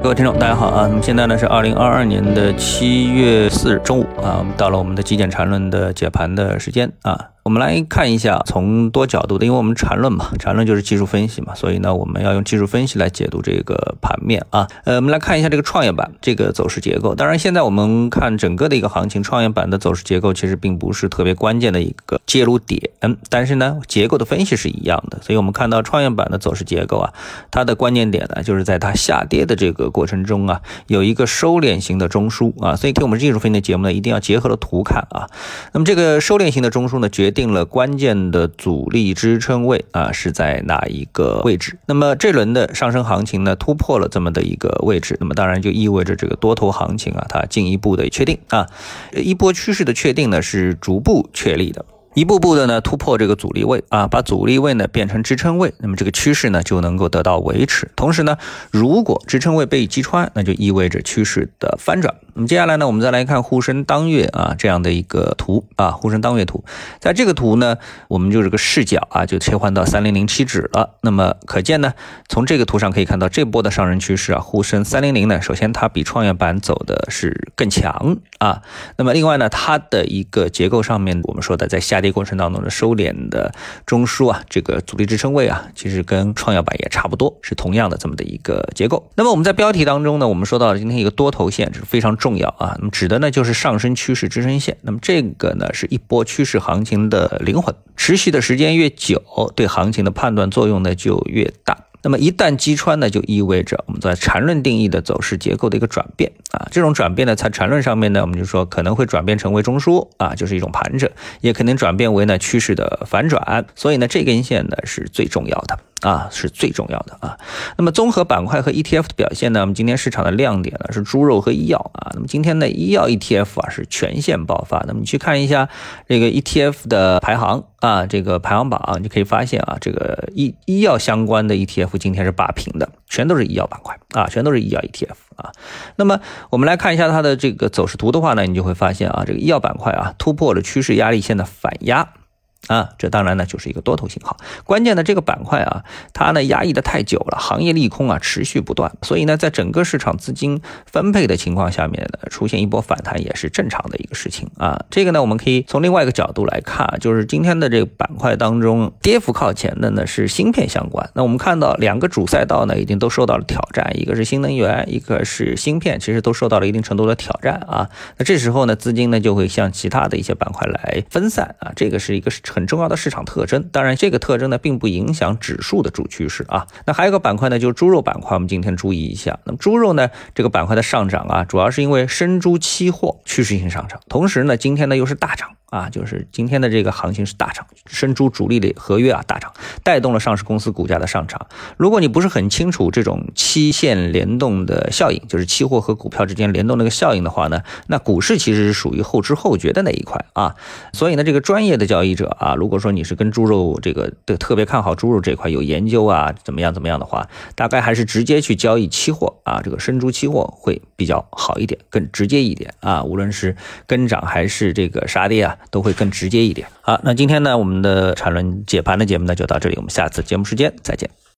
各位听众，大家好啊！那么现在呢是二零二二年的七月四日中午啊，我们到了我们的极简缠论的解盘的时间啊。我们来看一下，从多角度的，因为我们缠论嘛，缠论就是技术分析嘛，所以呢，我们要用技术分析来解读这个盘面啊。呃，我们来看一下这个创业板这个走势结构。当然，现在我们看整个的一个行情，创业板的走势结构其实并不是特别关键的一个介入点，但是呢，结构的分析是一样的。所以我们看到创业板的走势结构啊，它的关键点呢，就是在它下跌的这个过程中啊，有一个收敛型的中枢啊。所以听我们技术分析的节目呢，一定要结合了图看啊。那么这个收敛型的中枢呢，决定了关键的阻力支撑位啊是在哪一个位置？那么这轮的上升行情呢突破了这么的一个位置，那么当然就意味着这个多头行情啊它进一步的确定啊，一波趋势的确定呢是逐步确立的。一步步的呢突破这个阻力位啊，把阻力位呢变成支撑位，那么这个趋势呢就能够得到维持。同时呢，如果支撑位被击穿，那就意味着趋势的翻转。那么接下来呢，我们再来看沪深当月啊这样的一个图啊，沪深当月图，在这个图呢，我们就这个视角啊就切换到三零零七指了。那么可见呢，从这个图上可以看到，这波的上升趋势啊，沪深三零零呢，首先它比创业板走的是更强啊。那么另外呢，它的一个结构上面，我们说的在下跌。过程当中的收敛的中枢啊，这个阻力支撑位啊，其实跟创业板也差不多，是同样的这么的一个结构。那么我们在标题当中呢，我们说到了今天一个多头线是非常重要啊，那么指的呢就是上升趋势支撑线。那么这个呢是一波趋势行情的灵魂，持续的时间越久，对行情的判断作用呢就越大。那么一旦击穿呢，就意味着我们在缠论定义的走势结构的一个转变啊。这种转变呢，在缠论上面呢，我们就说可能会转变成为中枢啊，就是一种盘整，也可能转变为呢趋势的反转。所以呢，这根线呢是最重要的。啊，是最重要的啊。那么综合板块和 ETF 的表现呢？我们今天市场的亮点呢是猪肉和医药啊。那么今天的医药 ETF 啊是全线爆发。那么你去看一下这个 ETF 的排行啊，这个排行榜啊，你就可以发现啊，这个医医药相关的 ETF 今天是霸屏的，全都是医药板块啊，全都是医药 ETF 啊。那么我们来看一下它的这个走势图的话呢，你就会发现啊，这个医药板块啊突破了趋势压力线的反压。啊，这当然呢就是一个多头信号。关键的这个板块啊，它呢压抑的太久了，行业利空啊持续不断，所以呢，在整个市场资金分配的情况下面呢，出现一波反弹也是正常的一个事情啊。这个呢，我们可以从另外一个角度来看，就是今天的这个板块当中，跌幅靠前的呢是芯片相关。那我们看到两个主赛道呢已经都受到了挑战，一个是新能源，一个是芯片，其实都受到了一定程度的挑战啊。那这时候呢，资金呢就会向其他的一些板块来分散啊，这个是一个是。很重要的市场特征，当然这个特征呢，并不影响指数的主趋势啊。那还有个板块呢，就是猪肉板块，我们今天注意一下。那么猪肉呢，这个板块的上涨啊，主要是因为生猪期货趋势性上涨，同时呢，今天呢又是大涨。啊，就是今天的这个行情是大涨，生猪主力的合约啊大涨，带动了上市公司股价的上涨。如果你不是很清楚这种期限联动的效应，就是期货和股票之间联动那个效应的话呢，那股市其实是属于后知后觉的那一块啊。所以呢，这个专业的交易者啊，如果说你是跟猪肉这个的特别看好猪肉这块有研究啊，怎么样怎么样的话，大概还是直接去交易期货啊，这个生猪期货会比较好一点，更直接一点啊。无论是跟涨还是这个杀跌啊。都会更直接一点。好，那今天呢，我们的缠论解盘的节目呢就到这里，我们下次节目时间再见。